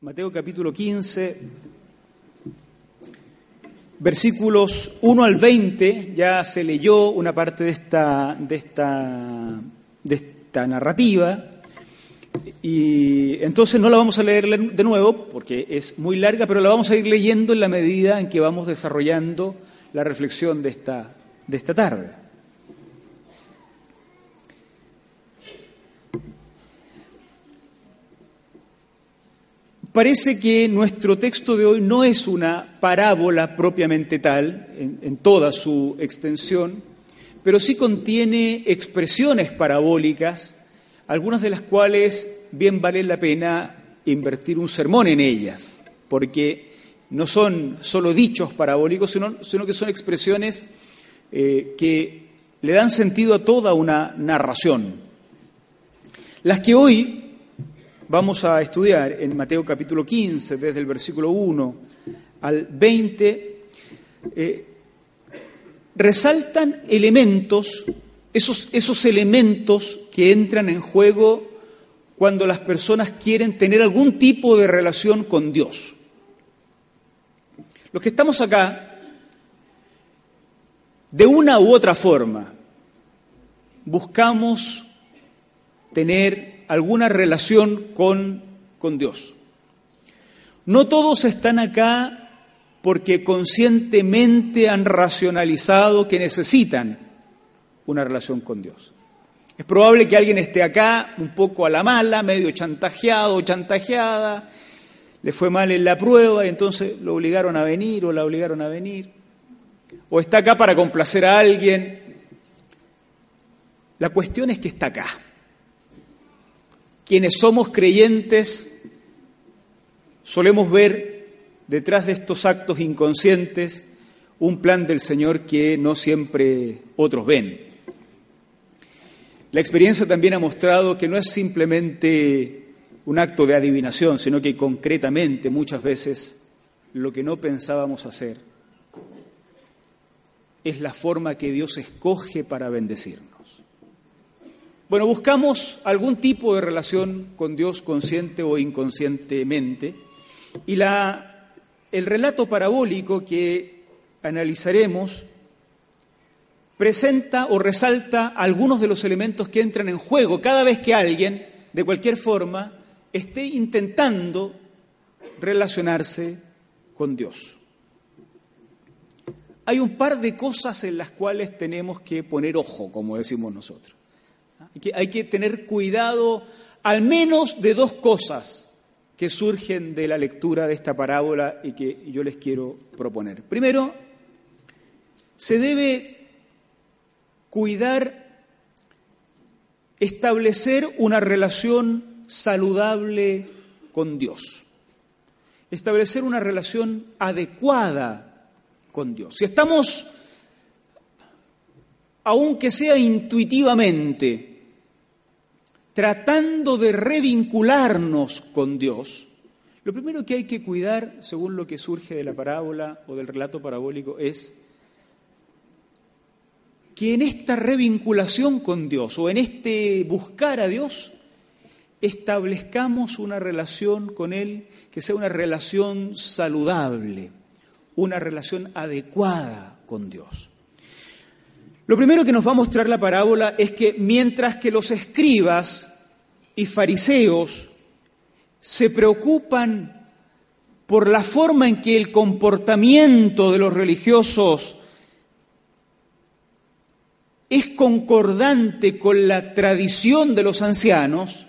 Mateo capítulo 15, versículos 1 al 20, ya se leyó una parte de esta, de esta, de esta narrativa, y entonces no la vamos a leer de nuevo porque es muy larga, pero la vamos a ir leyendo en la medida en que vamos desarrollando la reflexión de esta, de esta tarde. Parece que nuestro texto de hoy no es una parábola propiamente tal, en, toda su extensión, pero sí contiene expresiones parabólicas, algunas de las cuales bien vale la pena invertir un sermón en ellas, porque no son solo dichos parabólicos, sino, sino que son expresiones eh, que le dan sentido a toda una narración. Las que hoy vamos a estudiar en Mateo capítulo 15, desde el versículo 1 al 20, eh, resaltan elementos, esos, esos elementos que entran en juego cuando las personas quieren tener algún tipo de relación con Dios. Los que estamos acá, de una u otra forma, buscamos tener alguna relación con, con Dios. No todos están acá porque conscientemente han racionalizado que necesitan una relación con Dios. Es probable que alguien esté acá un poco a la mala, medio chantajeado o chantajeada, le fue mal en la prueba y entonces lo obligaron a venir o la obligaron a venir. O está acá para complacer a alguien. La cuestión es que está acá quienes somos creyentes solemos ver detrás de estos actos inconscientes un plan del Señor que no siempre otros ven. La experiencia también ha mostrado que no es simplemente un acto de adivinación, sino que concretamente muchas veces lo que no pensábamos hacer es la forma que Dios escoge para bendecirnos. Bueno, buscamos algún tipo de relación con Dios consciente o inconscientemente y el relato parabólico que analizaremos presenta o resalta algunos de los elementos que entran en juego cada vez que alguien, de cualquier forma, esté intentando relacionarse con Dios. Hay un par de cosas en las cuales tenemos que poner ojo, como decimos nosotros. Hay que, tener cuidado al menos de dos cosas que surgen de la lectura de esta parábola y que yo les quiero proponer. Primero, se debe cuidar establecer una relación saludable con Dios, establecer una relación adecuada con Dios. Si estamos, aunque sea intuitivamente, tratando de revincularnos con Dios, lo primero que hay que cuidar, según lo que surge de la parábola o del relato parabólico, es que en esta revinculación con Dios o en este buscar a Dios, establezcamos una relación con Él que sea una relación saludable, una relación adecuada con Dios. Lo primero que nos va a mostrar la parábola es que mientras que los escribas y fariseos se preocupan por la forma en que el comportamiento de los religiosos es concordante con la tradición de los ancianos,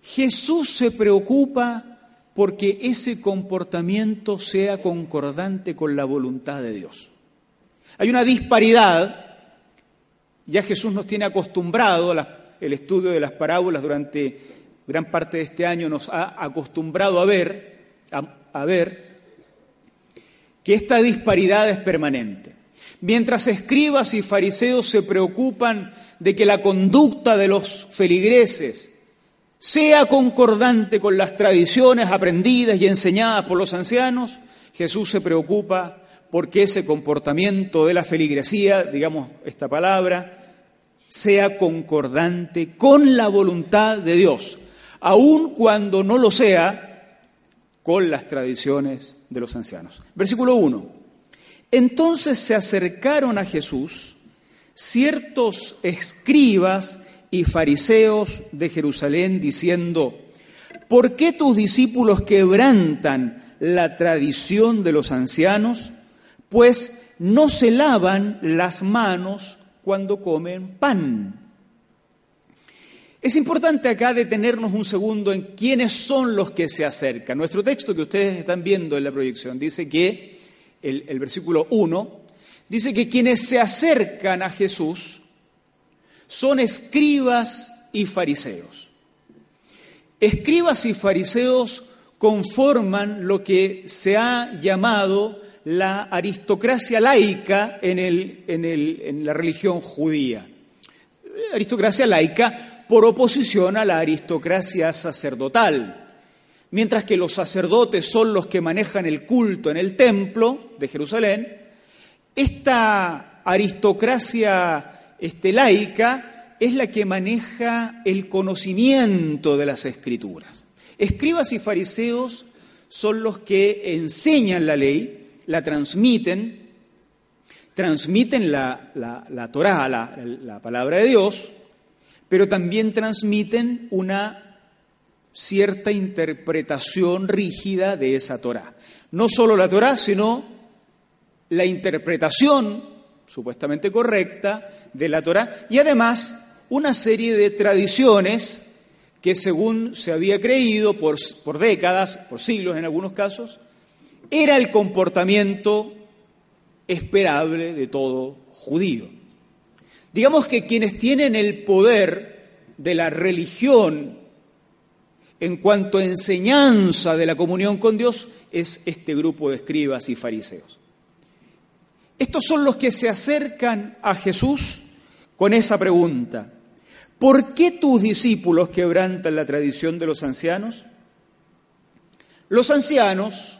Jesús se preocupa porque ese comportamiento sea concordante con la voluntad de Dios. Hay una disparidad, ya Jesús nos tiene acostumbrado al estudio de las parábolas durante gran parte de este año nos ha acostumbrado a ver, a, ver que esta disparidad es permanente. Mientras escribas y fariseos se preocupan de que la conducta de los feligreses sea concordante con las tradiciones aprendidas y enseñadas por los ancianos, Jesús se preocupa porque ese comportamiento de la feligresía, digamos esta palabra, sea concordante con la voluntad de Dios, aun cuando no lo sea con las tradiciones de los ancianos. Versículo 1. Entonces se acercaron a Jesús ciertos escribas y fariseos de Jerusalén diciendo, ¿por qué tus discípulos quebrantan la tradición de los ancianos? Pues no se lavan las manos cuando comen pan. Es importante acá detenernos un segundo en quiénes son los que se acercan. Nuestro texto que ustedes están viendo en la proyección dice que, el, versículo 1, dice que quienes se acercan a Jesús son escribas y fariseos. Escribas y fariseos conforman lo que se ha llamado la aristocracia laica en, el, en, el, en la religión judía. Aristocracia laica por oposición a la aristocracia sacerdotal. Mientras que los sacerdotes son los que manejan el culto en el templo de Jerusalén, esta aristocracia este, laica es la que maneja el conocimiento de las escrituras. Escribas y fariseos son los que enseñan la ley, la transmiten, transmiten la, la, Torah, la, la palabra de Dios, pero también transmiten una cierta interpretación rígida de esa Torah. No solo la Torah, sino la interpretación supuestamente correcta de la Torah y además una serie de tradiciones que según se había creído por, por décadas, por siglos en algunos casos, era el comportamiento esperable de todo judío. Digamos que quienes tienen el poder de la religión en cuanto a enseñanza de la comunión con Dios es este grupo de escribas y fariseos. Estos son los que se acercan a Jesús con esa pregunta. ¿Por qué tus discípulos quebrantan la tradición de los ancianos? Los ancianos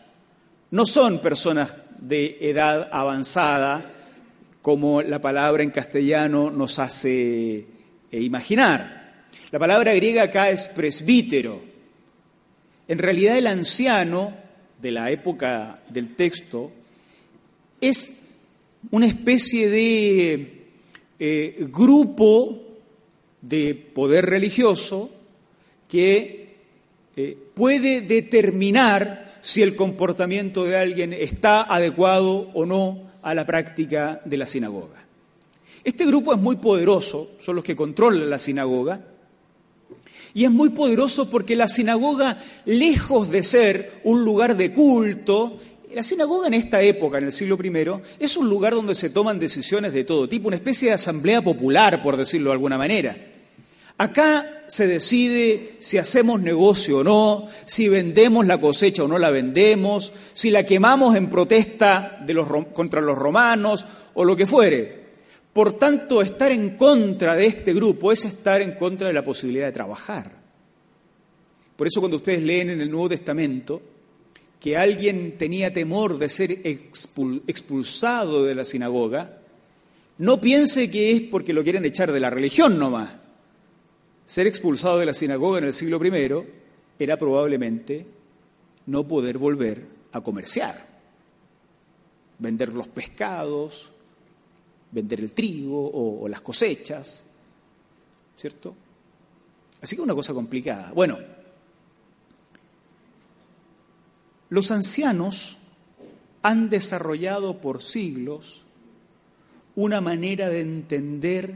no son personas de edad avanzada, como la palabra en castellano nos hace eh, imaginar. La palabra griega acá es presbítero. En realidad el anciano de la época del texto es una especie de eh, grupo de poder religioso que eh, puede determinar si el comportamiento de alguien está adecuado o no a la práctica de la sinagoga. Este grupo es muy poderoso, son los que controlan la sinagoga, y es muy poderoso porque la sinagoga, lejos de ser un lugar de culto la sinagoga en esta época, en el siglo I, es un lugar donde se toman decisiones de todo tipo, una especie de asamblea popular, por decirlo de alguna manera. Acá se decide si hacemos negocio o no, si vendemos la cosecha o no la vendemos, si la quemamos en protesta de los, contra los romanos o lo que fuere. Por tanto, estar en contra de este grupo es estar en contra de la posibilidad de trabajar. Por eso cuando ustedes leen en el Nuevo Testamento, que alguien tenía temor de ser expulsado de la sinagoga, no piense que es porque lo quieren echar de la religión nomás. Ser expulsado de la sinagoga en el siglo I era probablemente no poder volver a comerciar, vender los pescados, vender el trigo o, las cosechas, ¿cierto? Así que una cosa complicada. Bueno, Los ancianos han desarrollado por siglos una manera de entender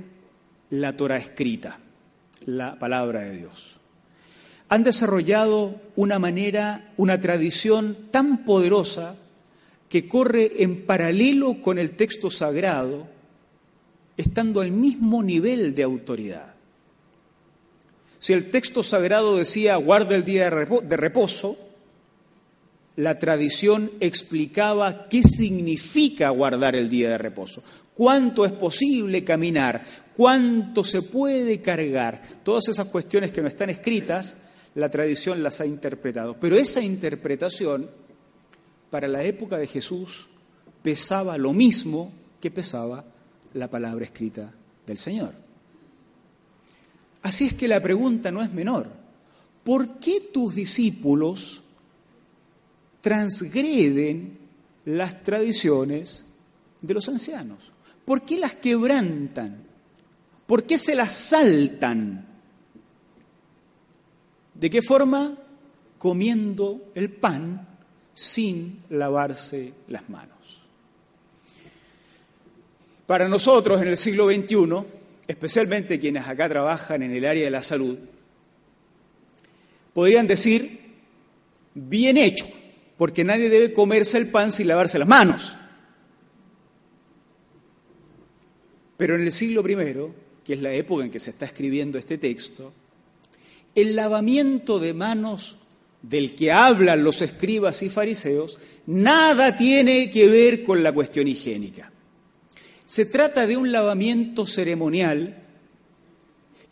la Torah escrita, la palabra de Dios. Han desarrollado una manera, una tradición tan poderosa que corre en paralelo con el texto sagrado, estando al mismo nivel de autoridad. Si el texto sagrado decía guarda el día de reposo, la tradición explicaba qué significa guardar el día de reposo, cuánto es posible caminar, cuánto se puede cargar. Todas esas cuestiones que no están escritas, la tradición las ha interpretado. Pero esa interpretación, para la época de Jesús, pesaba lo mismo que pesaba la palabra escrita del Señor. Así es que la pregunta no es menor. ¿Por qué tus discípulos transgreden las tradiciones de los ancianos? ¿Por qué las quebrantan? ¿Por qué se las saltan? ¿De qué forma? Comiendo el pan sin lavarse las manos. Para nosotros en el siglo XXI, especialmente quienes acá trabajan en el área de la salud, podrían decir, bien hecho, porque nadie debe comerse el pan sin lavarse las manos. Pero en el siglo I, que es la época en que se está escribiendo este texto, el lavamiento de manos del que hablan los escribas y fariseos nada tiene que ver con la cuestión higiénica. Se trata de un lavamiento ceremonial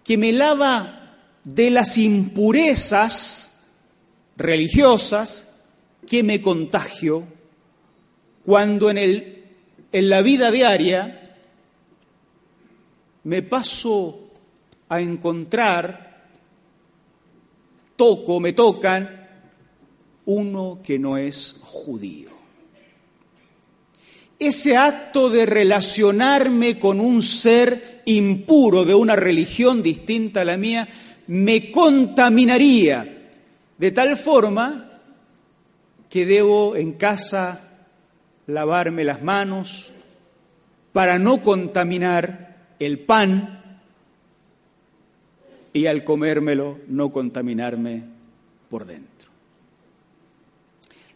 que me lava de las impurezas religiosas que me contagio cuando en, el, en la vida diaria me paso a encontrar, toco, me tocan, uno que no es judío. Ese acto de relacionarme con un ser impuro de una religión distinta a la mía me contaminaría de tal forma que debo en casa lavarme las manos para no contaminar el pan y al comérmelo no contaminarme por dentro.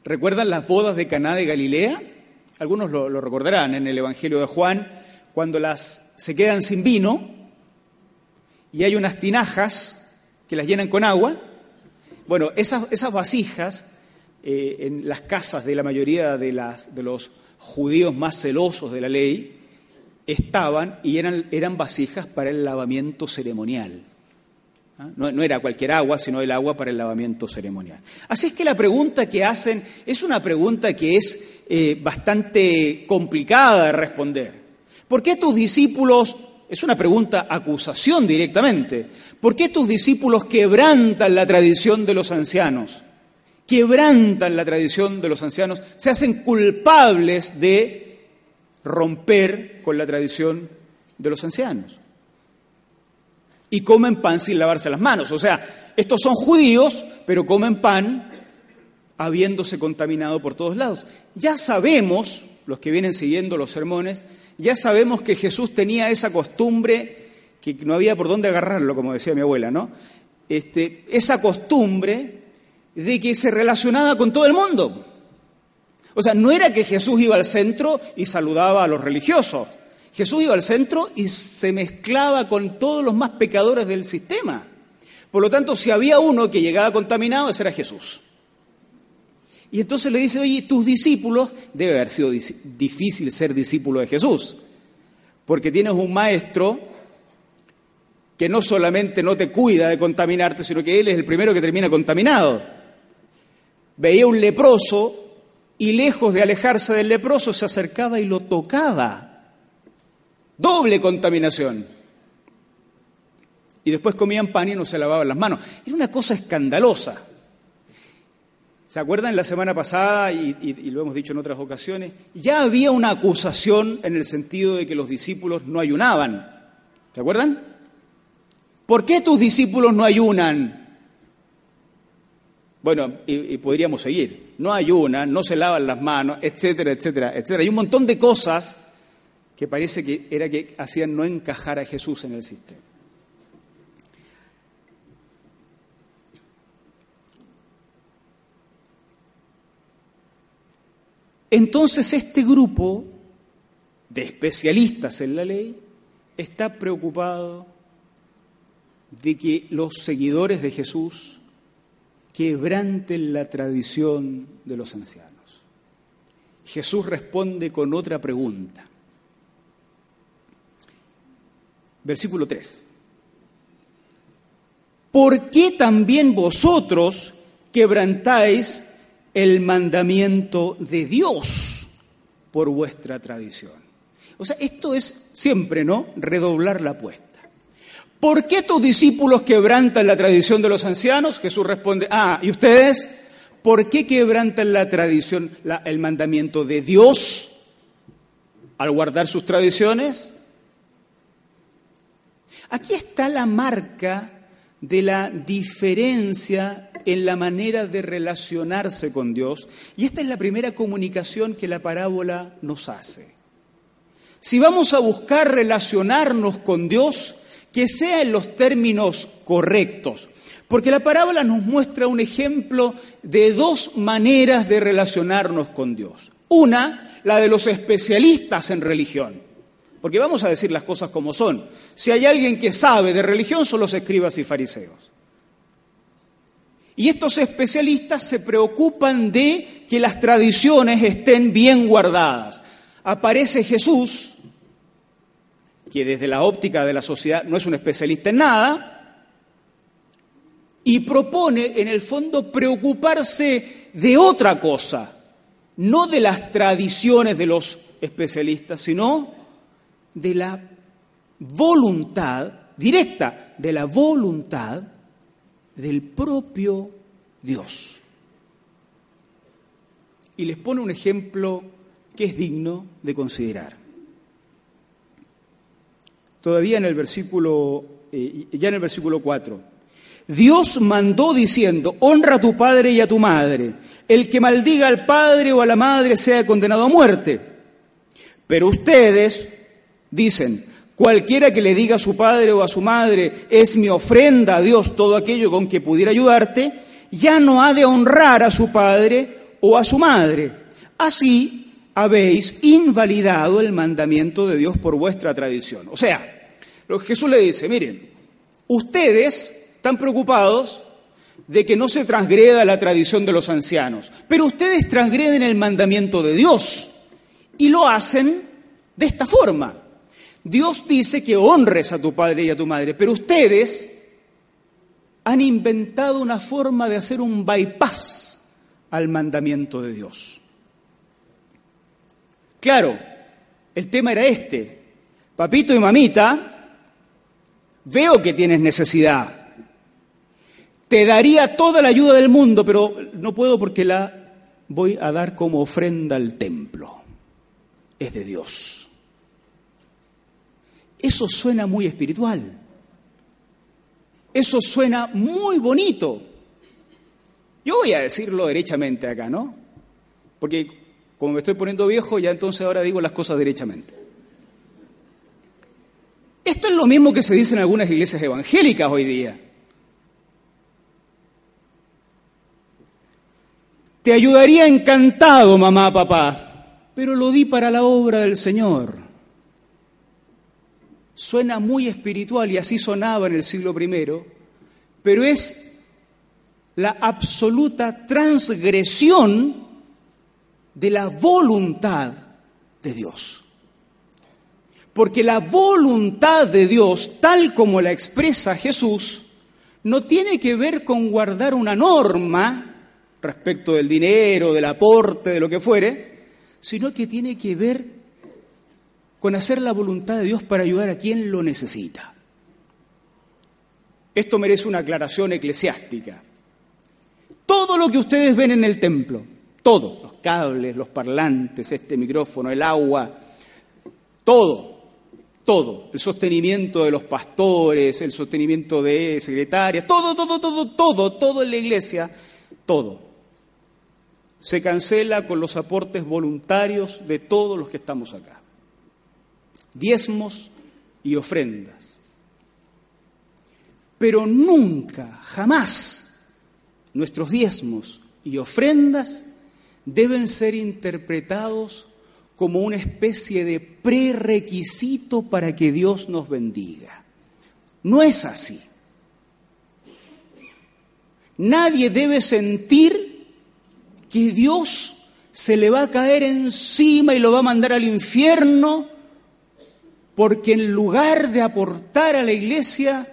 ¿Recuerdan las bodas de Caná de Galilea? Algunos lo, recordarán en el Evangelio de Juan, cuando las se quedan sin vino y hay unas tinajas que las llenan con agua. Bueno, esas, esas vasijas eh, en las casas de la mayoría de, las, de los judíos más celosos de la ley estaban y eran, eran vasijas para el lavamiento ceremonial. ¿Ah? No, era cualquier agua, sino el agua para el lavamiento ceremonial. Así es que la pregunta que hacen es una pregunta que es eh, bastante complicada de responder. ¿Por qué tus discípulos, es una pregunta acusación directamente, ¿por qué tus discípulos quebrantan la tradición de los ancianos? Quebrantan la tradición de los ancianos, se hacen culpables de romper con la tradición de los ancianos. Y comen pan sin lavarse las manos. O sea, estos son judíos, pero comen pan habiéndose contaminado por todos lados. Ya sabemos, los que vienen siguiendo los sermones, ya sabemos que Jesús tenía esa costumbre que no había por dónde agarrarlo, como decía mi abuela, ¿no? Este, esa costumbre de que se relacionaba con todo el mundo. O sea, no era que Jesús iba al centro y saludaba a los religiosos. Jesús iba al centro y se mezclaba con todos los más pecadores del sistema. Por lo tanto, si había uno que llegaba contaminado, ese era Jesús. Y entonces le dice, oye, tus discípulos, debe haber sido difícil ser discípulo de Jesús, porque tienes un maestro que no solamente no te cuida de contaminarte, sino que él es el primero que termina contaminado. Veía un leproso y lejos de alejarse del leproso se acercaba y lo tocaba. Doble contaminación. Y después comían pan y no se lavaban las manos. Era una cosa escandalosa. ¿Se acuerdan la semana pasada, y, lo hemos dicho en otras ocasiones, ya había una acusación en el sentido de que los discípulos no ayunaban? ¿Se acuerdan? ¿Por qué tus discípulos no ayunan? Bueno, y, podríamos seguir. No ayunan, no se lavan las manos, etcétera, etcétera, etcétera. Hay un montón de cosas que parece que era que hacían no encajar a Jesús en el sistema. Entonces este grupo de especialistas en la ley está preocupado de que los seguidores de Jesús quebranten la tradición de los ancianos. Jesús responde con otra pregunta. Versículo 3. ¿Por qué también vosotros quebrantáis el mandamiento de Dios por vuestra tradición? O sea, esto es siempre, ¿no? Redoblar la apuesta. ¿Por qué tus discípulos quebrantan la tradición de los ancianos? Jesús responde, ah, ¿y ustedes? ¿Por qué quebrantan la tradición, el mandamiento de Dios al guardar sus tradiciones? Aquí está la marca de la diferencia en la manera de relacionarse con Dios y esta es la primera comunicación que la parábola nos hace. Si vamos a buscar relacionarnos con Dios, que sea en los términos correctos. Porque la parábola nos muestra un ejemplo de dos maneras de relacionarnos con Dios. Una, la de los especialistas en religión. Porque vamos a decir las cosas como son. Si hay alguien que sabe de religión, son los escribas y fariseos. Y estos especialistas se preocupan de que las tradiciones estén bien guardadas. Aparece Jesús que desde la óptica de la sociedad no es un especialista en nada, y propone en el fondo preocuparse de otra cosa, no de las tradiciones de los especialistas, sino de la voluntad directa, de la voluntad del propio Dios. Y les pone un ejemplo que es digno de considerar todavía en el versículo, eh, ya en el versículo 4. Dios mandó diciendo, honra a tu padre y a tu madre. El que maldiga al padre o a la madre sea condenado a muerte. Pero ustedes dicen, cualquiera que le diga a su padre o a su madre, es mi ofrenda a Dios todo aquello con que pudiera ayudarte, ya no ha de honrar a su padre o a su madre. Así habéis invalidado el mandamiento de Dios por vuestra tradición. O sea, Jesús le dice, miren, ustedes están preocupados de que no se transgreda la tradición de los ancianos, pero ustedes transgreden el mandamiento de Dios y lo hacen de esta forma. Dios dice que honres a tu padre y a tu madre, pero ustedes han inventado una forma de hacer un bypass al mandamiento de Dios. Claro, el tema era este. Papito y mamita Veo que tienes necesidad. Te daría toda la ayuda del mundo, pero no puedo porque la voy a dar como ofrenda al templo. Es de Dios. Eso suena muy espiritual. Eso suena muy bonito. Yo voy a decirlo derechamente acá, ¿no? Porque como me estoy poniendo viejo, ya entonces ahora digo las cosas derechamente. Esto es lo mismo que se dice en algunas iglesias evangélicas hoy día. Te ayudaría encantado, mamá, papá, pero lo di para la obra del Señor. Suena muy espiritual y así sonaba en el siglo I, pero es la absoluta transgresión de la voluntad de Dios. Porque la voluntad de Dios, tal como la expresa Jesús, no tiene que ver con guardar una norma respecto del dinero, del aporte, de lo que fuere, sino que tiene que ver con hacer la voluntad de Dios para ayudar a quien lo necesita. Esto merece una aclaración eclesiástica. Todo lo que ustedes ven en el templo, todo, los cables, los parlantes, este micrófono, el agua, todo, todo, el sostenimiento de los pastores, el sostenimiento de secretarias, todo, todo, todo, todo, todo en la iglesia, todo. Se cancela con los aportes voluntarios de todos los que estamos acá. Diezmos y ofrendas. Pero nunca, jamás, nuestros diezmos y ofrendas deben ser interpretados como una especie de prerequisito para que Dios nos bendiga. No es así. Nadie debe sentir que Dios se le va a caer encima y lo va a mandar al infierno porque en lugar de aportar a la iglesia,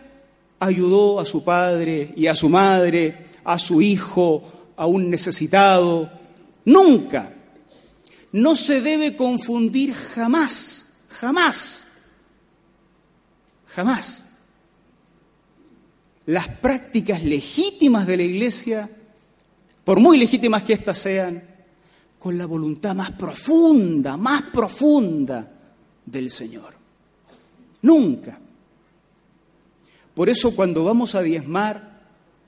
ayudó a su padre y a su madre, a su hijo, a un necesitado. Nunca. No se debe confundir jamás, jamás, jamás las prácticas legítimas de la iglesia, por muy legítimas que éstas sean, con la voluntad más profunda, más profunda del Señor. Nunca. Por eso cuando vamos a diezmar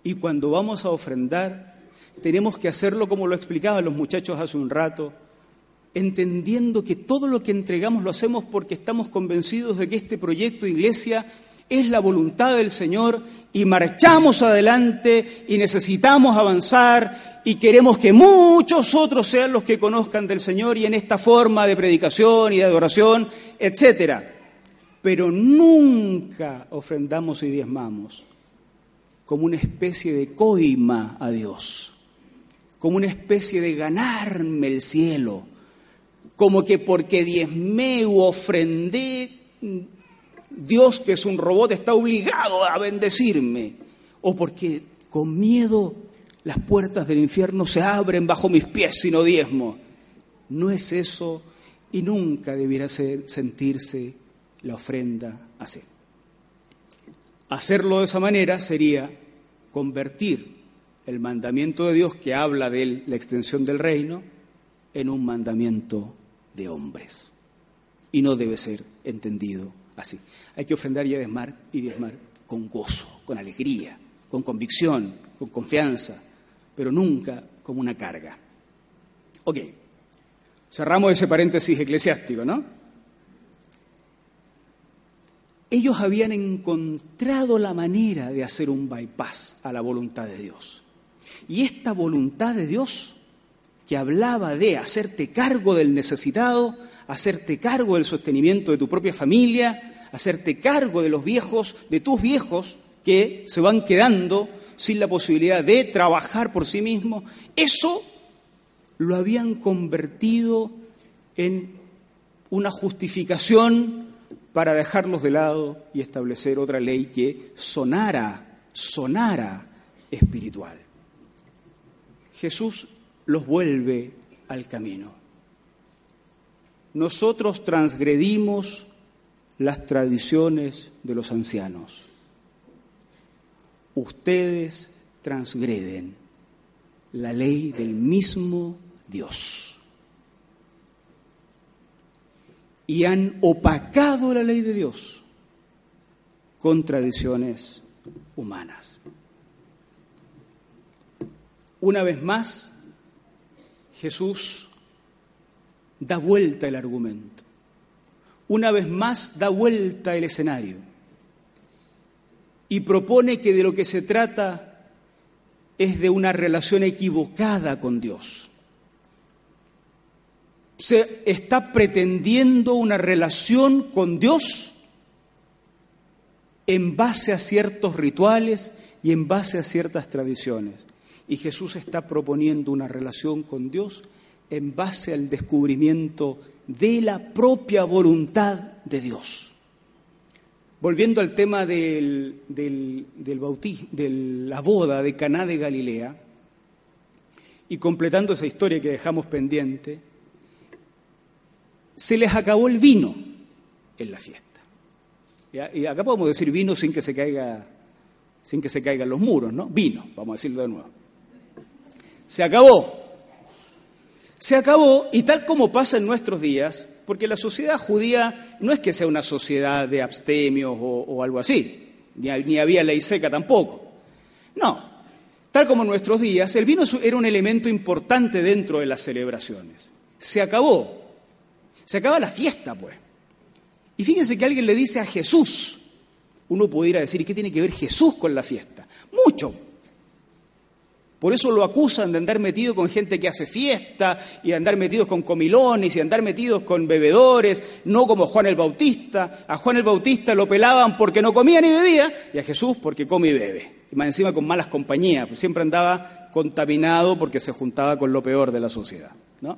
y cuando vamos a ofrendar, tenemos que hacerlo como lo explicaban los muchachos hace un rato, entendiendo que todo lo que entregamos lo hacemos porque estamos convencidos de que este proyecto de iglesia es la voluntad del Señor y marchamos adelante y necesitamos avanzar y queremos que muchos otros sean los que conozcan del Señor y en esta forma de predicación y de adoración, etcétera. Pero nunca ofrendamos y diezmamos como una especie de coima a Dios, como una especie de ganarme el cielo, como que porque diezmé u ofrendé Dios, que es un robot, está obligado a bendecirme. O porque con miedo las puertas del infierno se abren bajo mis pies si no diezmo. No es eso y nunca debiera ser, sentirse la ofrenda así. Hacerlo de esa manera sería convertir el mandamiento de Dios que habla de la extensión del reino en un mandamiento de hombres. Y no debe ser entendido así. Hay que ofrendar y diezmar y diezmar con gozo, con alegría, con convicción, con confianza, pero nunca como una carga. Ok, cerramos ese paréntesis eclesiástico, ¿no? Ellos habían encontrado la manera de hacer un bypass a la voluntad de Dios. Y esta voluntad de Dios, que hablaba de hacerte cargo del necesitado, hacerte cargo del sostenimiento de tu propia familia, hacerte cargo de los viejos, de tus viejos que se van quedando sin la posibilidad de trabajar por sí mismos, eso lo habían convertido en una justificación para dejarlos de lado y establecer otra ley que sonara, sonara espiritual. Jesús los vuelve al camino. Nosotros transgredimos las tradiciones de los ancianos. Ustedes transgreden la ley del mismo Dios y han opacado la ley de Dios con tradiciones humanas. Una vez más, Jesús da vuelta el argumento una vez más da vuelta el escenario y propone que de lo que se trata es de una relación equivocada con Dios. Se está pretendiendo una relación con Dios en base a ciertos rituales y en base a ciertas tradiciones. Y Jesús está proponiendo una relación con Dios en base al descubrimiento de la propia voluntad de Dios. Volviendo al tema del, bautismo, de la boda de Caná de Galilea, y completando esa historia que dejamos pendiente, se les acabó el vino en la fiesta. Y acá podemos decir vino sin que se caiga, sin que se caigan los muros, ¿no? Vino, vamos a decirlo de nuevo. Se acabó se acabó y tal como pasa en nuestros días, porque la sociedad judía no es que sea una sociedad de abstemios o, algo así, ni, ni había ley seca tampoco. No, tal como en nuestros días, el vino era un elemento importante dentro de las celebraciones. Se acabó, se acaba la fiesta, pues. Y fíjense que alguien le dice a Jesús, uno pudiera decir, ¿y qué tiene que ver Jesús con la fiesta? Mucho, por eso lo acusan de andar metido con gente que hace fiesta y de andar metidos con comilones y de andar metidos con bebedores, no como Juan el Bautista. A Juan el Bautista lo pelaban porque no comía ni bebía y a Jesús porque come y bebe. y más encima con malas compañías, pues siempre andaba contaminado porque se juntaba con lo peor de la sociedad. ¿no?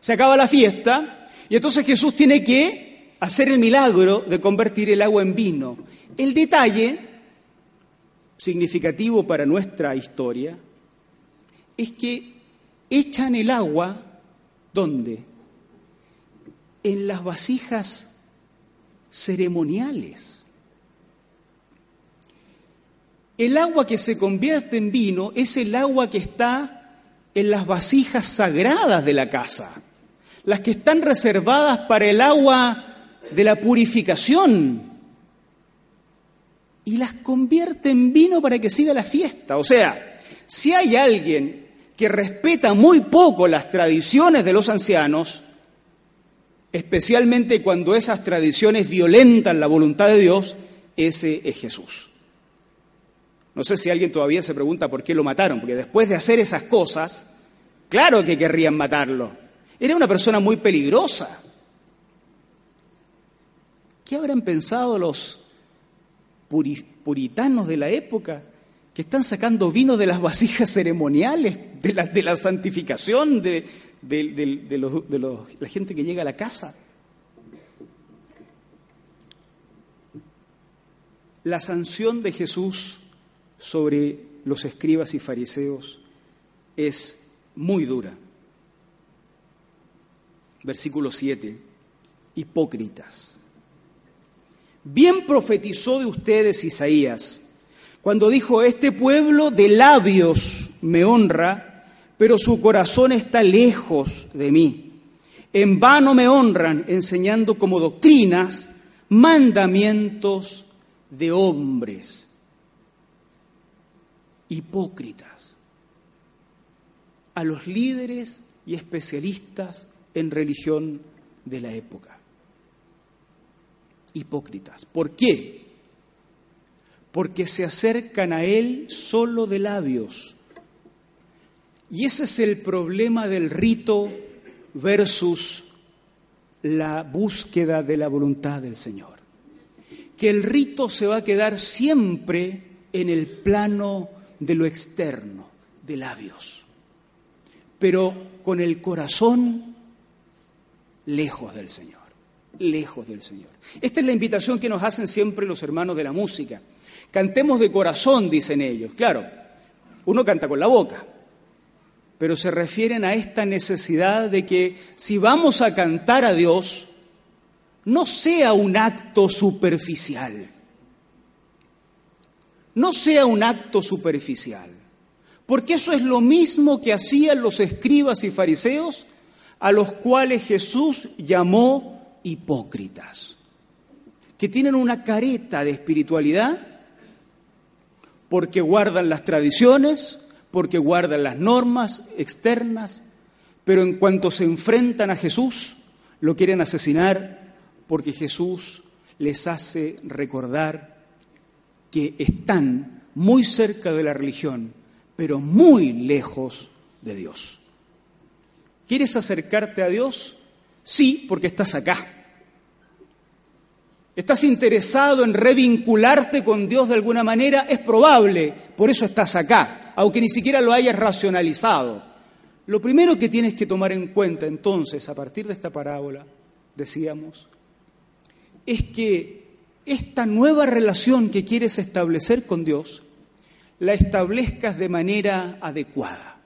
Se acaba la fiesta y entonces Jesús tiene que hacer el milagro de convertir el agua en vino. El detalle significativo para nuestra historia es que echan el agua, ¿dónde? En las vasijas ceremoniales. El agua que se convierte en vino es el agua que está en las vasijas sagradas de la casa, las que están reservadas para el agua de la purificación. Y las convierte en vino para que siga la fiesta. O sea, si hay alguien que respeta muy poco las tradiciones de los ancianos, especialmente cuando esas tradiciones violentan la voluntad de Dios, ese es Jesús. No sé si alguien todavía se pregunta por qué lo mataron, porque después de hacer esas cosas, claro que querrían matarlo. Era una persona muy peligrosa. ¿Qué habrán pensado los puritanos de la época que están sacando vino de las vasijas ceremoniales, de la, de la santificación de, de la gente que llega a la casa? La sanción de Jesús sobre los escribas y fariseos es muy dura. Versículo 7. Hipócritas. Bien profetizó de ustedes Isaías cuando dijo, este pueblo de labios me honra, pero su corazón está lejos de mí. En vano me honran enseñando como doctrinas mandamientos de hombres hipócritas, a los líderes y especialistas en religión de la época. Hipócritas. ¿Por qué? Porque se acercan a Él solo de labios. Y ese es el problema del rito versus la búsqueda de la voluntad del Señor. Que el rito se va a quedar siempre en el plano de lo externo, de labios, pero con el corazón lejos del Señor, lejos del Señor. Esta es la invitación que nos hacen siempre los hermanos de la música. Cantemos de corazón, dicen ellos. Claro, uno canta con la boca, pero se refieren a esta necesidad de que si vamos a cantar a Dios, no sea un acto superficial no sea un acto superficial, porque eso es lo mismo que hacían los escribas y fariseos, a los cuales Jesús llamó hipócritas, que tienen una careta de espiritualidad porque guardan las tradiciones, porque guardan las normas externas, pero en cuanto se enfrentan a Jesús, lo quieren asesinar porque Jesús les hace recordar que están muy cerca de la religión, pero muy lejos de Dios. ¿Quieres acercarte a Dios? Sí, porque estás acá. ¿Estás interesado en revincularte con Dios de alguna manera? Es probable, por eso estás acá, aunque ni siquiera lo hayas racionalizado. Lo primero que tienes que tomar en cuenta entonces, a partir de esta parábola, decíamos, es que esta nueva relación que quieres establecer con Dios, la establezcas de manera adecuada.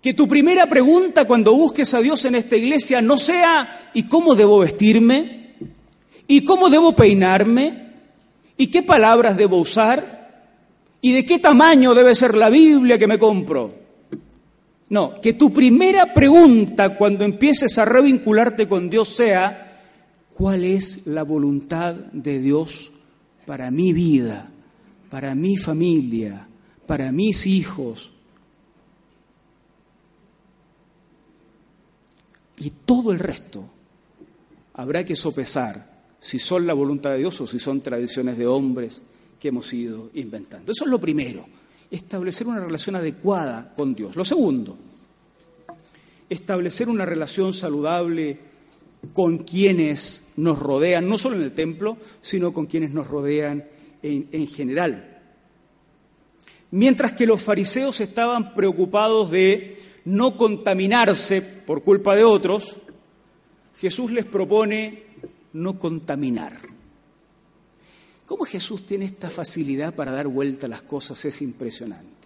Que tu primera pregunta cuando busques a Dios en esta iglesia no sea ¿y cómo debo vestirme? ¿Y cómo debo peinarme? ¿Y qué palabras debo usar? ¿Y de qué tamaño debe ser la Biblia que me compro? No, que tu primera pregunta cuando empieces a revincularte con Dios sea cuál es la voluntad de Dios para mi vida, para mi familia, para mis hijos. Y todo el resto habrá que sopesar si son la voluntad de Dios o si son tradiciones de hombres que hemos ido inventando. Eso es lo primero, establecer una relación adecuada con Dios. Lo segundo, establecer una relación saludable con quienes nos rodean, no solo en el templo, sino con quienes nos rodean en, en general. Mientras que los fariseos estaban preocupados de no contaminarse por culpa de otros, Jesús les propone no contaminar. ¿Cómo Jesús tiene esta facilidad para dar vuelta a las cosas? Es impresionante.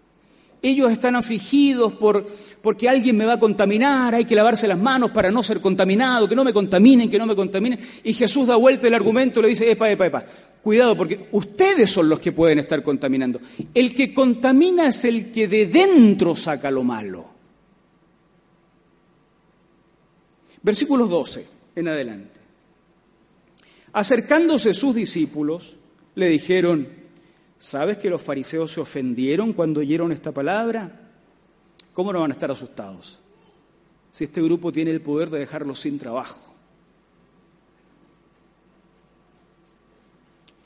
Ellos están afligidos por, porque alguien me va a contaminar, hay que lavarse las manos para no ser contaminado, que no me contaminen, que no me contaminen. Y Jesús da vuelta el argumento y le dice, epa, epa, epa, cuidado, porque ustedes son los que pueden estar contaminando. El que contamina es el que de dentro saca lo malo. Versículos 12 en adelante. Acercándose sus discípulos, le dijeron, ¿sabes que los fariseos se ofendieron cuando oyeron esta palabra? ¿Cómo no van a estar asustados? Si este grupo tiene el poder de dejarlos sin trabajo.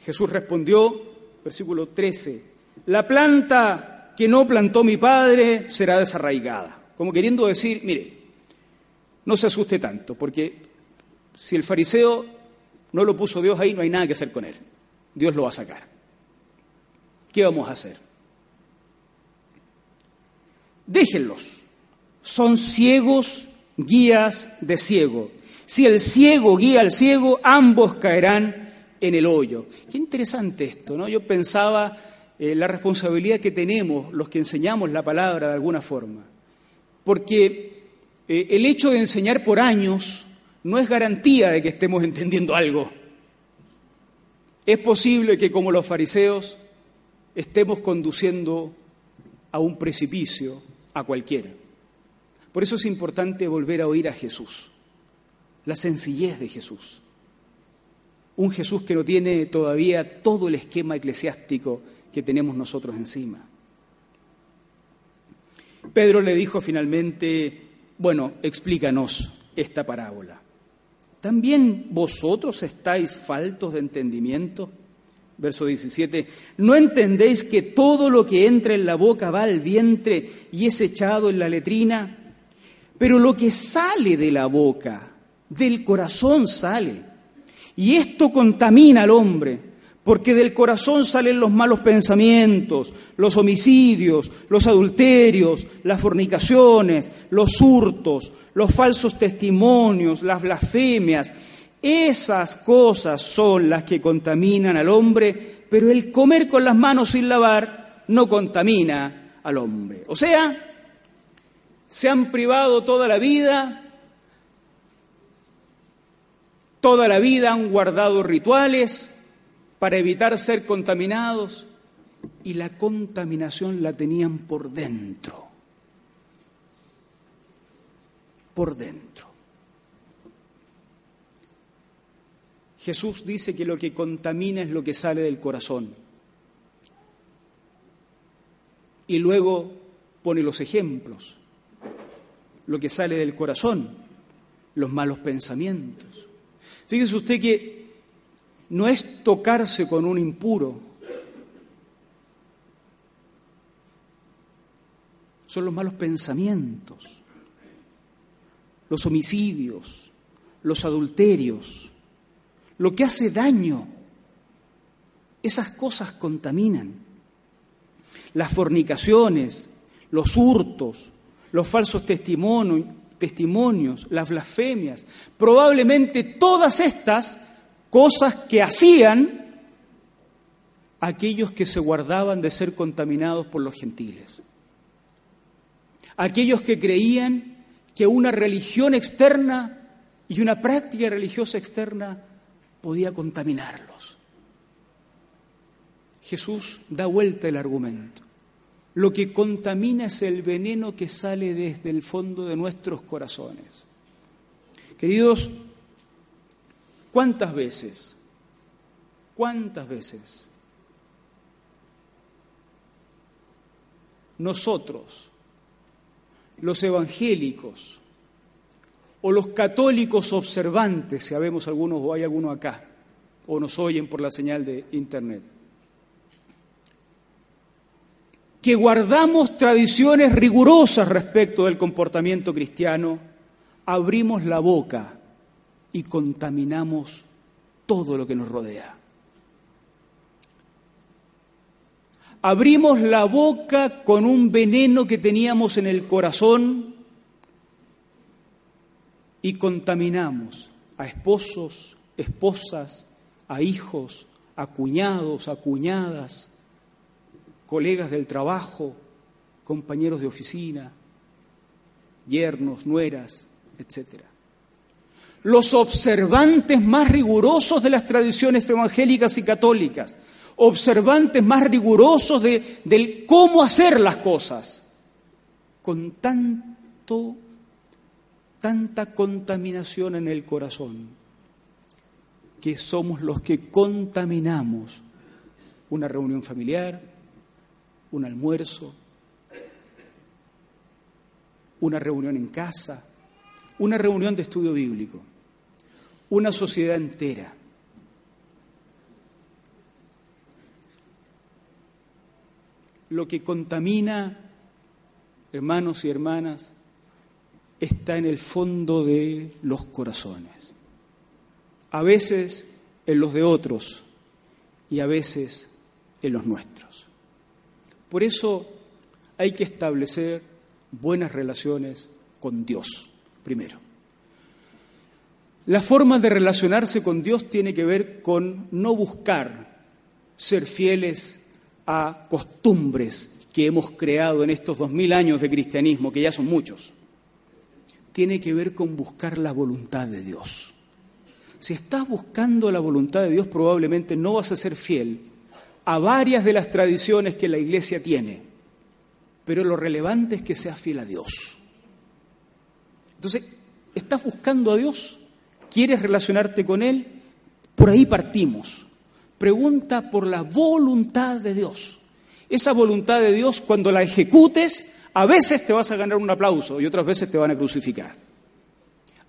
Jesús respondió, versículo 13, la planta que no plantó mi padre será desarraigada. Como queriendo decir, mire, no se asuste tanto, porque si el fariseo no lo puso Dios ahí, no hay nada que hacer con él. Dios lo va a sacar. ¿Qué vamos a hacer? Déjenlos. Son ciegos guías de ciego. Si el ciego guía al ciego, ambos caerán en el hoyo. Qué interesante esto, ¿no? Yo pensaba eh, la responsabilidad que tenemos los que enseñamos la palabra de alguna forma. Porque eh, el hecho de enseñar por años no es garantía de que estemos entendiendo algo. Es posible que como los fariseos estemos conduciendo a un precipicio a cualquiera. Por eso es importante volver a oír a Jesús, la sencillez de Jesús. Un Jesús que no tiene todavía todo el esquema eclesiástico que tenemos nosotros encima. Pedro le dijo finalmente, bueno, explícanos esta parábola. ¿También vosotros estáis faltos de entendimiento? Verso 17, ¿no entendéis que todo lo que entra en la boca va al vientre y es echado en la letrina? Pero lo que sale de la boca, del corazón sale, y esto contamina al hombre porque del corazón salen los malos pensamientos, los homicidios, los adulterios, las fornicaciones, los hurtos, los falsos testimonios, las blasfemias. Esas cosas son las que contaminan al hombre, pero el comer con las manos sin lavar no contamina al hombre. O sea, se han privado toda la vida, toda la vida han guardado rituales, para evitar ser contaminados y la contaminación la tenían por dentro, por dentro. Jesús dice que lo que contamina es lo que sale del corazón. Y luego pone los ejemplos, lo que sale del corazón, los malos pensamientos. Fíjese usted que no es tocarse con un impuro, son los malos pensamientos, los homicidios, los adulterios, lo que hace daño. Esas cosas contaminan. Las fornicaciones, los hurtos, los falsos testimonios, las blasfemias, probablemente todas estas cosas que hacían aquellos que se guardaban de ser contaminados por los gentiles. Aquellos que creían que una religión externa y una práctica religiosa externa podía contaminarlos. Jesús da vuelta el argumento. Lo que contamina es el veneno que sale desde el fondo de nuestros corazones. Queridos, ¿Cuántas veces? ¿Cuántas veces? Nosotros, los evangélicos o los católicos observantes, si habemos algunos o hay alguno acá, o nos oyen por la señal de Internet, que guardamos tradiciones rigurosas respecto del comportamiento cristiano, abrimos la boca y contaminamos todo lo que nos rodea. abrimos la boca con un veneno que teníamos en el corazón y contaminamos a esposos, esposas, a hijos, a cuñados, a cuñadas, colegas del trabajo, compañeros de oficina, yernos, nueras, etc. Los observantes más rigurosos de las tradiciones evangélicas y católicas, observantes más rigurosos de, del cómo hacer las cosas, con tanto, tanta contaminación en el corazón, que somos los que contaminamos una reunión familiar, un almuerzo, una reunión en casa, una reunión de estudio bíblico, una sociedad entera. Lo que contamina, hermanos y hermanas, está en el fondo de los corazones. A veces en los de otros y a veces en los nuestros. Por eso hay que establecer buenas relaciones con Dios, primero. La forma de relacionarse con Dios tiene que ver con no buscar ser fieles a costumbres que hemos creado en estos dos mil años de cristianismo, que ya son muchos. Tiene que ver con buscar la voluntad de Dios. Si estás buscando la voluntad de Dios, probablemente no vas a ser fiel a varias de las tradiciones que la Iglesia tiene, pero lo relevante es que seas fiel a Dios. Entonces, ¿estás buscando a Dios? ¿Quieres relacionarte con Él? Por ahí partimos. Pregunta por la voluntad de Dios. Esa voluntad de Dios, cuando la ejecutes, a veces te vas a ganar un aplauso y otras veces te van a crucificar.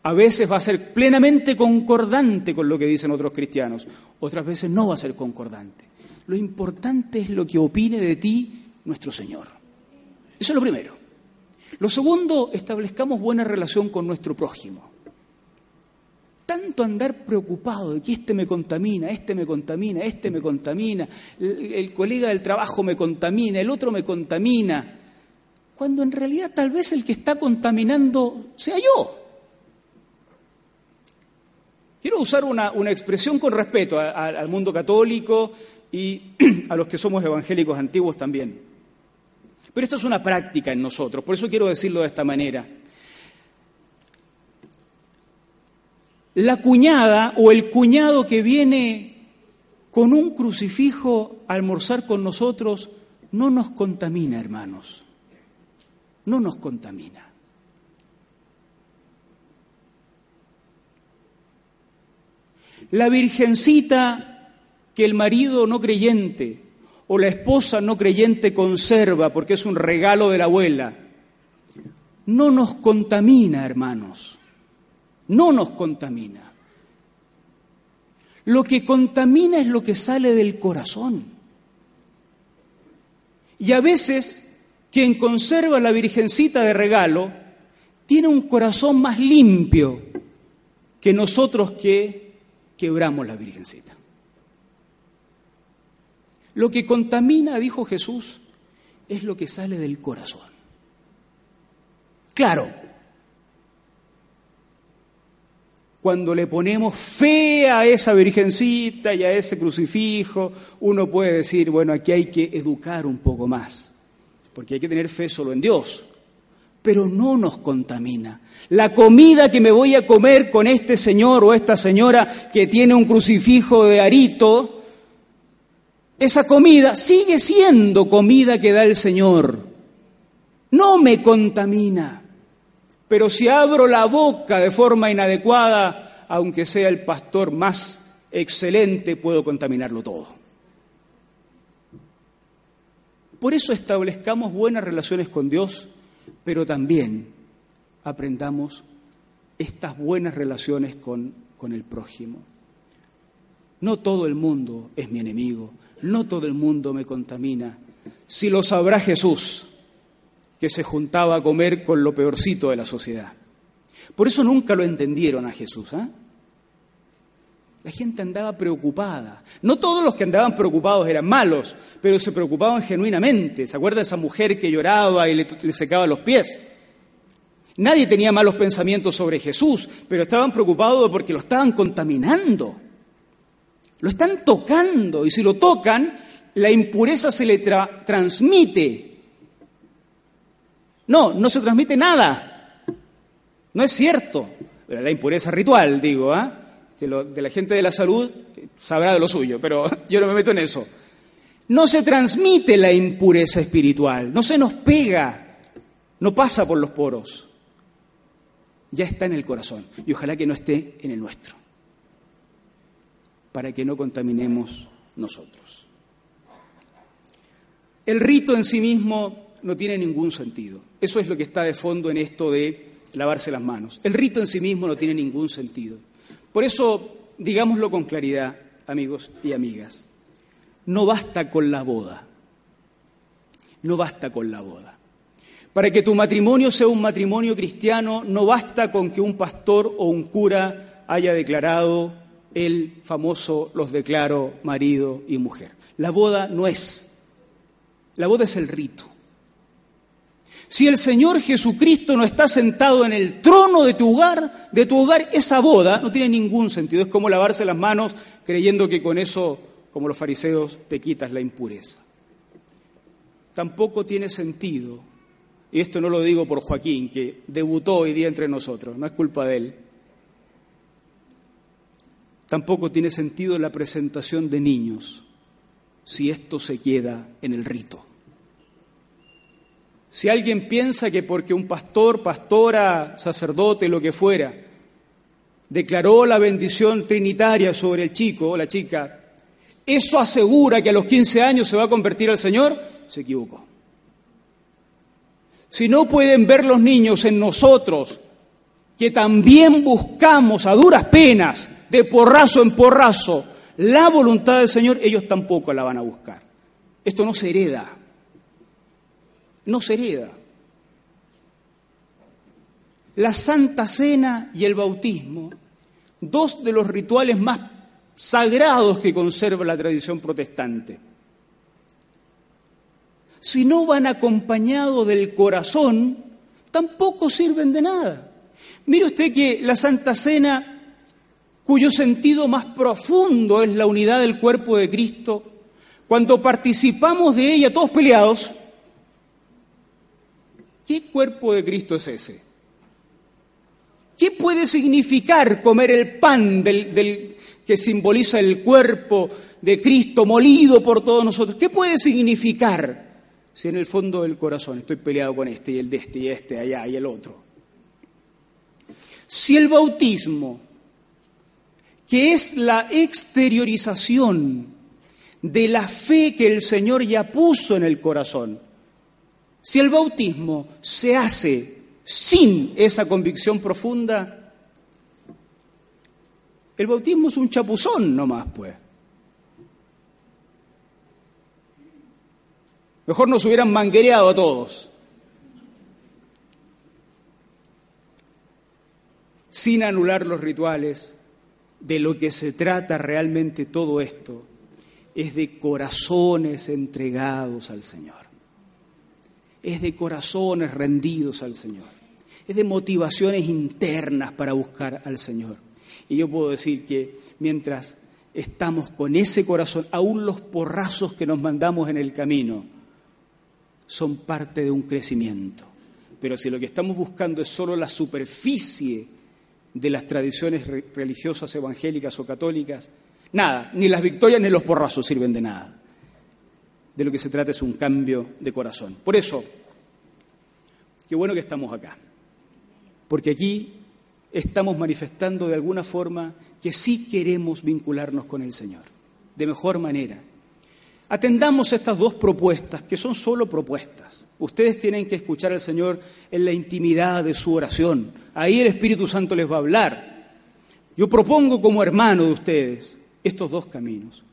A veces va a ser plenamente concordante con lo que dicen otros cristianos, otras veces no va a ser concordante. Lo importante es lo que opine de ti nuestro Señor. Eso es lo primero. Lo segundo, establezcamos buena relación con nuestro prójimo. Tanto andar preocupado de que este me contamina, este me contamina, este me contamina, el, colega del trabajo me contamina, el otro me contamina, cuando en realidad tal vez el que está contaminando sea yo. Quiero usar una, una expresión con respeto al mundo católico y a los que somos evangélicos antiguos también. Pero esto es una práctica en nosotros, por eso quiero decirlo de esta manera. La cuñada o el cuñado que viene con un crucifijo a almorzar con nosotros no nos contamina, hermanos. No nos contamina. La virgencita que el marido no creyente o la esposa no creyente conserva porque es un regalo de la abuela, no nos contamina, hermanos, no nos contamina. Lo que contamina es lo que sale del corazón. Y a veces quien conserva la virgencita de regalo tiene un corazón más limpio que nosotros que quebramos la virgencita. Lo que contamina, dijo Jesús, es lo que sale del corazón. Claro, cuando le ponemos fe a esa virgencita y a ese crucifijo, uno puede decir, bueno, aquí hay que educar un poco más, porque hay que tener fe solo en Dios, pero no nos contamina. La comida que me voy a comer con este señor o esta señora que tiene un crucifijo de arito, esa comida sigue siendo comida que da el Señor. No me contamina. Pero si abro la boca de forma inadecuada, aunque sea el pastor más excelente, puedo contaminarlo todo. Por eso establezcamos buenas relaciones con Dios, pero también aprendamos estas buenas relaciones con, con el prójimo. No todo el mundo es mi enemigo, no todo el mundo me contamina. Si lo sabrá Jesús, que se juntaba a comer con lo peorcito de la sociedad. Por eso nunca lo entendieron a Jesús. ¿eh? La gente andaba preocupada. No todos los que andaban preocupados eran malos, pero se preocupaban genuinamente. ¿Se acuerda de esa mujer que lloraba y le, secaba los pies? Nadie tenía malos pensamientos sobre Jesús, pero estaban preocupados porque lo estaban contaminando. Lo están tocando y si lo tocan, la impureza se le tra transmite. No, no se transmite nada. No es cierto. La impureza ritual, digo, ¿ah? De, de la gente de la salud sabrá de lo suyo, pero yo no me meto en eso. No se transmite la impureza espiritual, no se nos pega, no pasa por los poros. Ya está en el corazón y ojalá que no esté en el nuestro, para que no contaminemos nosotros. El rito en sí mismo no tiene ningún sentido. Eso es lo que está de fondo en esto de lavarse las manos. El rito en sí mismo no tiene ningún sentido. Por eso, digámoslo con claridad, amigos y amigas, no basta con la boda. No basta con la boda. Para que tu matrimonio sea un matrimonio cristiano, no basta con que un pastor o un cura haya declarado el famoso los declaro marido y mujer. La boda no es la boda es el rito. Si el Señor Jesucristo no está sentado en el trono de tu hogar, de tu hogar, esa boda no tiene ningún sentido. Es como lavarse las manos creyendo que con eso, como los fariseos, te quitas la impureza. Tampoco tiene sentido, y esto no lo digo por Joaquín, que debutó hoy día entre nosotros, no es culpa de él. Tampoco tiene sentido la presentación de niños si esto se queda en el rito. Si alguien piensa que porque un pastor, pastora, sacerdote, lo que fuera, declaró la bendición trinitaria sobre el chico o la chica, eso asegura que a los 15 años se va a convertir al Señor, se equivocó. Si no pueden ver los niños en nosotros, que también buscamos a duras penas, de porrazo en porrazo, la voluntad del Señor, ellos tampoco la van a buscar. Esto no se hereda, no se hereda. La Santa Cena y el bautismo, dos de los rituales más sagrados que conserva la tradición protestante. Si no van acompañados del corazón, tampoco sirven de nada. Mire usted que la Santa Cena cuyo sentido más profundo es la unidad del cuerpo de Cristo, cuando participamos de ella todos peleados, ¿qué cuerpo de Cristo es ese? ¿Qué puede significar comer el pan del, que simboliza el cuerpo de Cristo molido por todos nosotros? ¿Qué puede significar si en el fondo del corazón estoy peleado con este y el de este y este allá y el otro? Si el bautismo que es la exteriorización de la fe que el Señor ya puso en el corazón. Si el bautismo se hace sin esa convicción profunda, el bautismo es un chapuzón nomás, pues. Mejor nos hubieran manguereado a todos. Sin anular los rituales, de lo que se trata realmente todo esto es de corazones entregados al Señor. Es de corazones rendidos al Señor. Es de motivaciones internas para buscar al Señor. Y yo puedo decir que mientras estamos con ese corazón, aún los porrazos que nos mandamos en el camino son parte de un crecimiento. Pero si lo que estamos buscando es solo la superficie de las tradiciones religiosas evangélicas o católicas. Nada, ni las victorias ni los porrazos sirven de nada. De lo que se trata es un cambio de corazón. Por eso, qué bueno que estamos acá, porque aquí estamos manifestando de alguna forma que sí queremos vincularnos con el Señor, de mejor manera. Atendamos estas dos propuestas, que son solo propuestas. Ustedes tienen que escuchar al Señor en la intimidad de su oración. Ahí el Espíritu Santo les va a hablar. Yo propongo como hermano de ustedes estos dos caminos.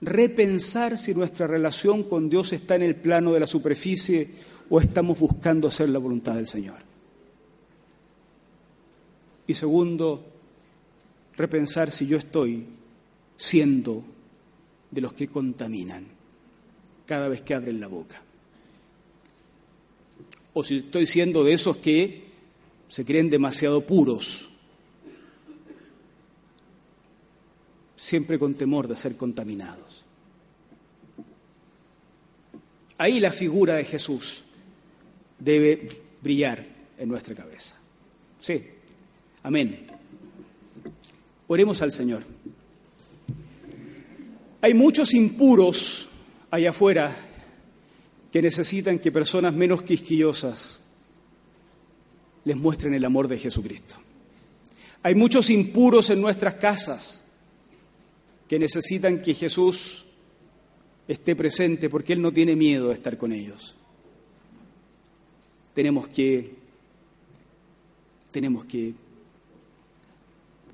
Repensar si nuestra relación con Dios está en el plano de la superficie o estamos buscando hacer la voluntad del Señor. Y segundo, repensar si yo estoy siendo de los que contaminan cada vez que abren la boca. O si estoy siendo de esos que se creen demasiado puros, siempre con temor de ser contaminados. Ahí la figura de Jesús debe brillar en nuestra cabeza. Sí, amén. Oremos al Señor. Hay muchos impuros allá afuera que necesitan que personas menos quisquillosas les muestren el amor de Jesucristo. Hay muchos impuros en nuestras casas que necesitan que Jesús esté presente porque Él no tiene miedo de estar con ellos. Tenemos que, tenemos que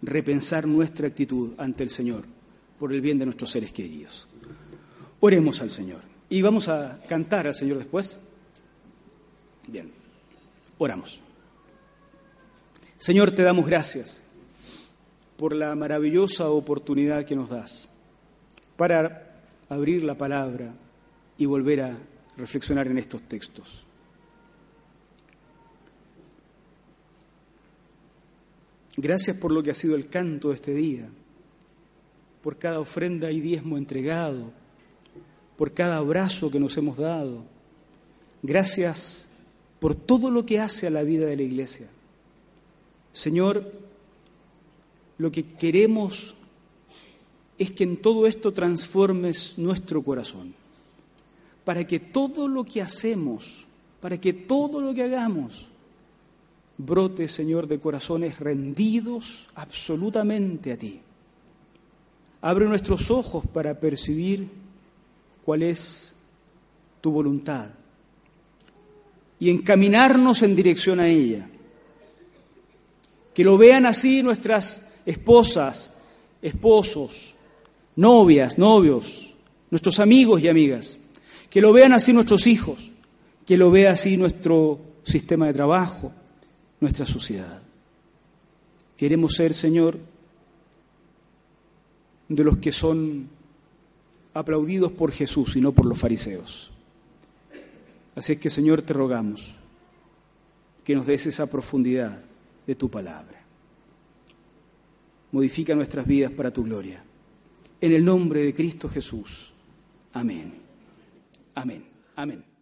repensar nuestra actitud ante el Señor por el bien de nuestros seres queridos. Oremos al Señor. Y vamos a cantar al Señor después. Bien, oramos. Señor, te damos gracias por la maravillosa oportunidad que nos das para abrir la palabra y volver a reflexionar en estos textos. Gracias por lo que ha sido el canto de este día, por cada ofrenda y diezmo entregado, por cada abrazo que nos hemos dado. Gracias por todo lo que hace a la vida de la iglesia. Señor, lo que queremos es que en todo esto transformes nuestro corazón, para que todo lo que hacemos, para que todo lo que hagamos, brote, Señor, de corazones rendidos absolutamente a ti. Abre nuestros ojos para percibir cuál es tu voluntad y encaminarnos en dirección a ella. Que lo vean así nuestras esposas, esposos, novias, novios, nuestros amigos y amigas. Que lo vean así nuestros hijos, que lo vea así nuestro sistema de trabajo, nuestra sociedad. Queremos ser, Señor, de los que son aplaudidos por Jesús y no por los fariseos. Así es que, Señor, te rogamos que nos des esa profundidad de tu palabra. Modifica nuestras vidas para tu gloria. En el nombre de Cristo Jesús. Amén. Amén. Amén.